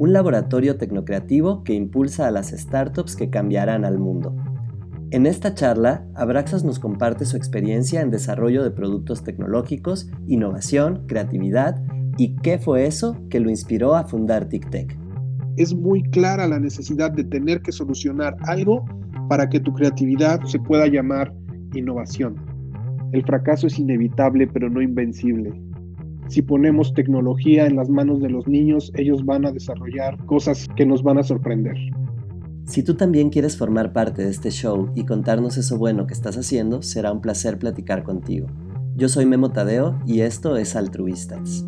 un laboratorio tecnocreativo que impulsa a las startups que cambiarán al mundo. En esta charla, Abraxas nos comparte su experiencia en desarrollo de productos tecnológicos, innovación, creatividad y qué fue eso que lo inspiró a fundar TicTech. Es muy clara la necesidad de tener que solucionar algo para que tu creatividad se pueda llamar innovación. El fracaso es inevitable pero no invencible si ponemos tecnología en las manos de los niños, ellos van a desarrollar cosas que nos van a sorprender. Si tú también quieres formar parte de este show y contarnos eso bueno que estás haciendo, será un placer platicar contigo. Yo soy Memo Tadeo y esto es Altruistas.